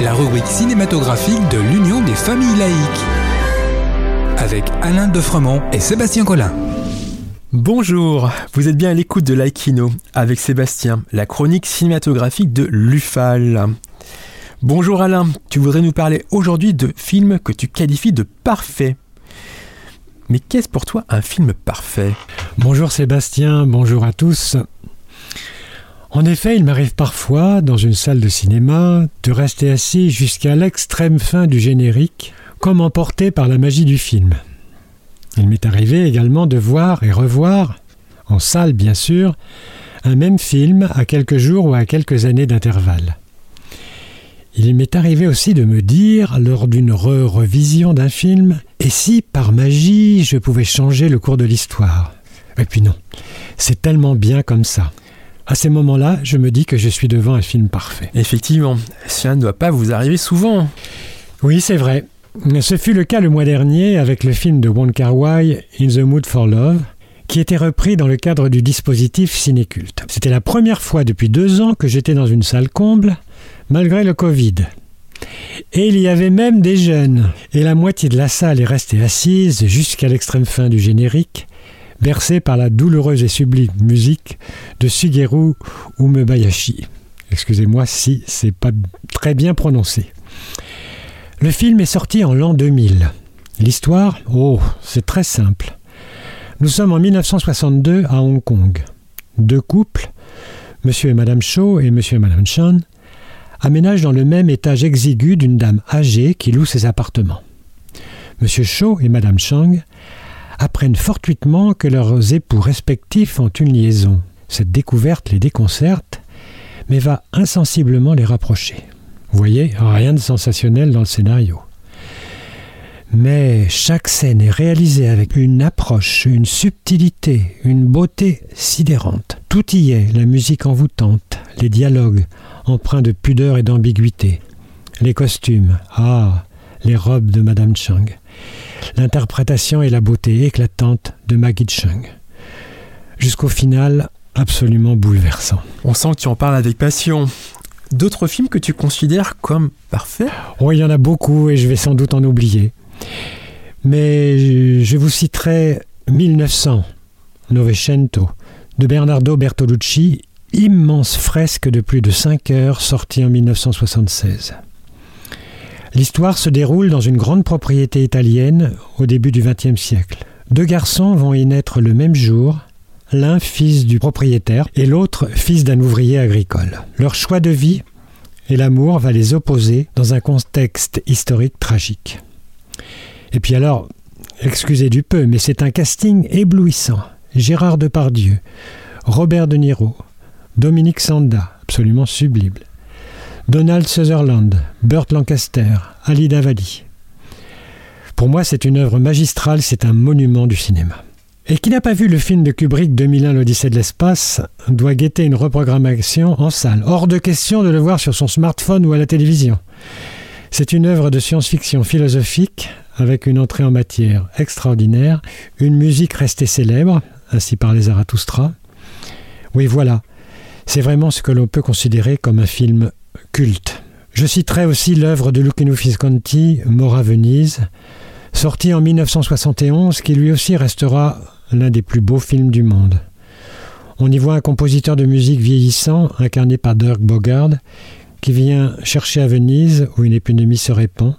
La rubrique cinématographique de l'Union des familles laïques. Avec Alain Defremont et Sébastien Collin. Bonjour, vous êtes bien à l'écoute de Laïkino avec Sébastien, la chronique cinématographique de l'UFAL. Bonjour Alain, tu voudrais nous parler aujourd'hui de films que tu qualifies de parfaits. Mais qu'est-ce pour toi un film parfait? Bonjour Sébastien, bonjour à tous. En effet, il m'arrive parfois, dans une salle de cinéma, de rester assis jusqu'à l'extrême fin du générique, comme emporté par la magie du film. Il m'est arrivé également de voir et revoir, en salle bien sûr, un même film à quelques jours ou à quelques années d'intervalle. Il m'est arrivé aussi de me dire, lors d'une re-revision d'un film, et si par magie je pouvais changer le cours de l'histoire? Et puis non, c'est tellement bien comme ça. À ces moments-là, je me dis que je suis devant un film parfait. Effectivement, cela ne doit pas vous arriver souvent. Oui, c'est vrai. Ce fut le cas le mois dernier avec le film de Wong Kar-wai, In the Mood for Love, qui était repris dans le cadre du dispositif Cinéculte. C'était la première fois depuis deux ans que j'étais dans une salle comble, malgré le Covid. Et il y avait même des jeunes, et la moitié de la salle est restée assise jusqu'à l'extrême fin du générique, bercé par la douloureuse et sublime musique de Shigeru Umebayashi. Excusez-moi si c'est pas très bien prononcé. Le film est sorti en l'an 2000. L'histoire, oh, c'est très simple. Nous sommes en 1962 à Hong Kong. Deux couples, Monsieur et Madame Shaw et Monsieur et Madame Chan, aménagent dans le même étage exigu d'une dame âgée qui loue ses appartements. Monsieur Shaw et Madame Chang apprennent fortuitement que leurs époux respectifs ont une liaison. Cette découverte les déconcerte, mais va insensiblement les rapprocher. Vous voyez, rien de sensationnel dans le scénario. Mais chaque scène est réalisée avec une approche, une subtilité, une beauté sidérante. Tout y est, la musique envoûtante, les dialogues, empreints de pudeur et d'ambiguïté, les costumes, ah, les robes de Madame Chang, l'interprétation et la beauté éclatante de Maggie Chung. Jusqu'au final, absolument bouleversant. On sent que tu en parles avec passion. D'autres films que tu considères comme parfaits? Oh, il y en a beaucoup et je vais sans doute en oublier. Mais je vous citerai 1900, Novecento, de Bernardo Bertolucci, immense fresque de plus de 5 heures sortie en 1976. L'histoire se déroule dans une grande propriété italienne au début du XXe siècle. Deux garçons vont y naître le même jour, l'un fils du propriétaire et l'autre fils d'un ouvrier agricole. Leur choix de vie et l'amour va les opposer dans un contexte historique tragique. Et puis alors, excusez du peu, mais c'est un casting éblouissant. Gérard Depardieu, Robert De Niro, Dominique Sanda, absolument sublime, Donald Sutherland, Burt Lancaster, Ali Davali. Pour moi, c'est une œuvre magistrale, c'est un monument du cinéma. Et qui n'a pas vu le film de Kubrick 2001 l'Odyssée de l'espace doit guetter une reprogrammation en salle. Hors de question de le voir sur son smartphone ou à la télévision. C'est une œuvre de science-fiction philosophique avec une entrée en matière extraordinaire, une musique restée célèbre, ainsi par les Zarathustra. Oui, voilà, c'est vraiment ce que l'on peut considérer comme un film Je citerai aussi l'œuvre de Luchino Visconti, Mort à Venise, sorti en 1971, qui lui aussi restera l'un des plus beaux films du monde. On y voit un compositeur de musique vieillissant, incarné par Dirk Bogard, qui vient chercher à Venise, où une épidémie se répand,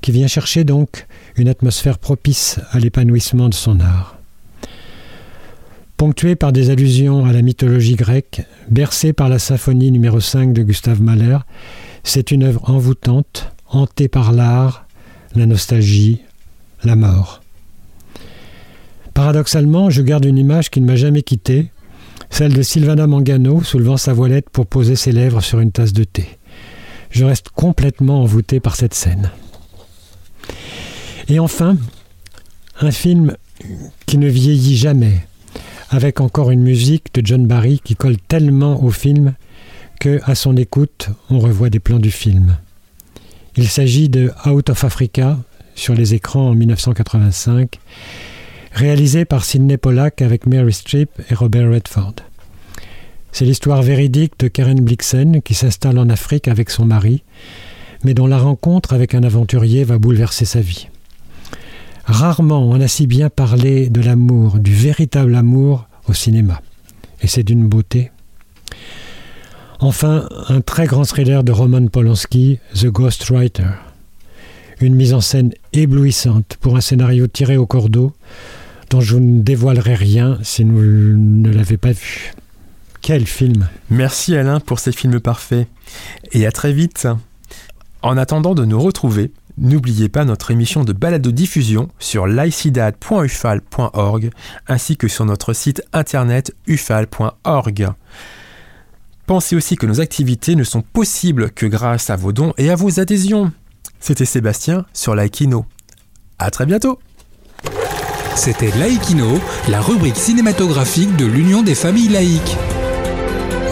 qui vient chercher donc une atmosphère propice à l'épanouissement de son art. Ponctué par des allusions à la mythologie grecque, bercé par la symphonie numéro 5 de Gustave Mahler, c'est une œuvre envoûtante, hantée par l'art, la nostalgie, la mort. Paradoxalement, je garde une image qui ne m'a jamais quittée, celle de Sylvana Mangano soulevant sa voilette pour poser ses lèvres sur une tasse de thé. Je reste complètement envoûté par cette scène. Et enfin, un film qui ne vieillit jamais, avec encore une musique de John Barry qui colle tellement au film que, à son écoute, on revoit des plans du film. Il s'agit de Out of Africa sur les écrans en 1985, réalisé par Sidney Pollack avec Mary Streep et Robert Redford. C'est l'histoire véridique de Karen Blixen qui s'installe en Afrique avec son mari, mais dont la rencontre avec un aventurier va bouleverser sa vie. Rarement on a si bien parlé de l'amour, du véritable amour au cinéma. Et c'est d'une beauté. Enfin, un très grand thriller de Roman Polanski, The Ghostwriter. Une mise en scène éblouissante pour un scénario tiré au cordeau, dont je ne dévoilerai rien si vous ne l'avez pas vu. Quel film Merci Alain pour ces films parfaits. Et à très vite. En attendant de nous retrouver, n'oubliez pas notre émission de balado-diffusion sur laicidad.ufal.org ainsi que sur notre site internet ufal.org. Pensez aussi que nos activités ne sont possibles que grâce à vos dons et à vos adhésions. C'était Sébastien sur Laikino. À très bientôt C'était Laïkino, la rubrique cinématographique de l'Union des familles laïques.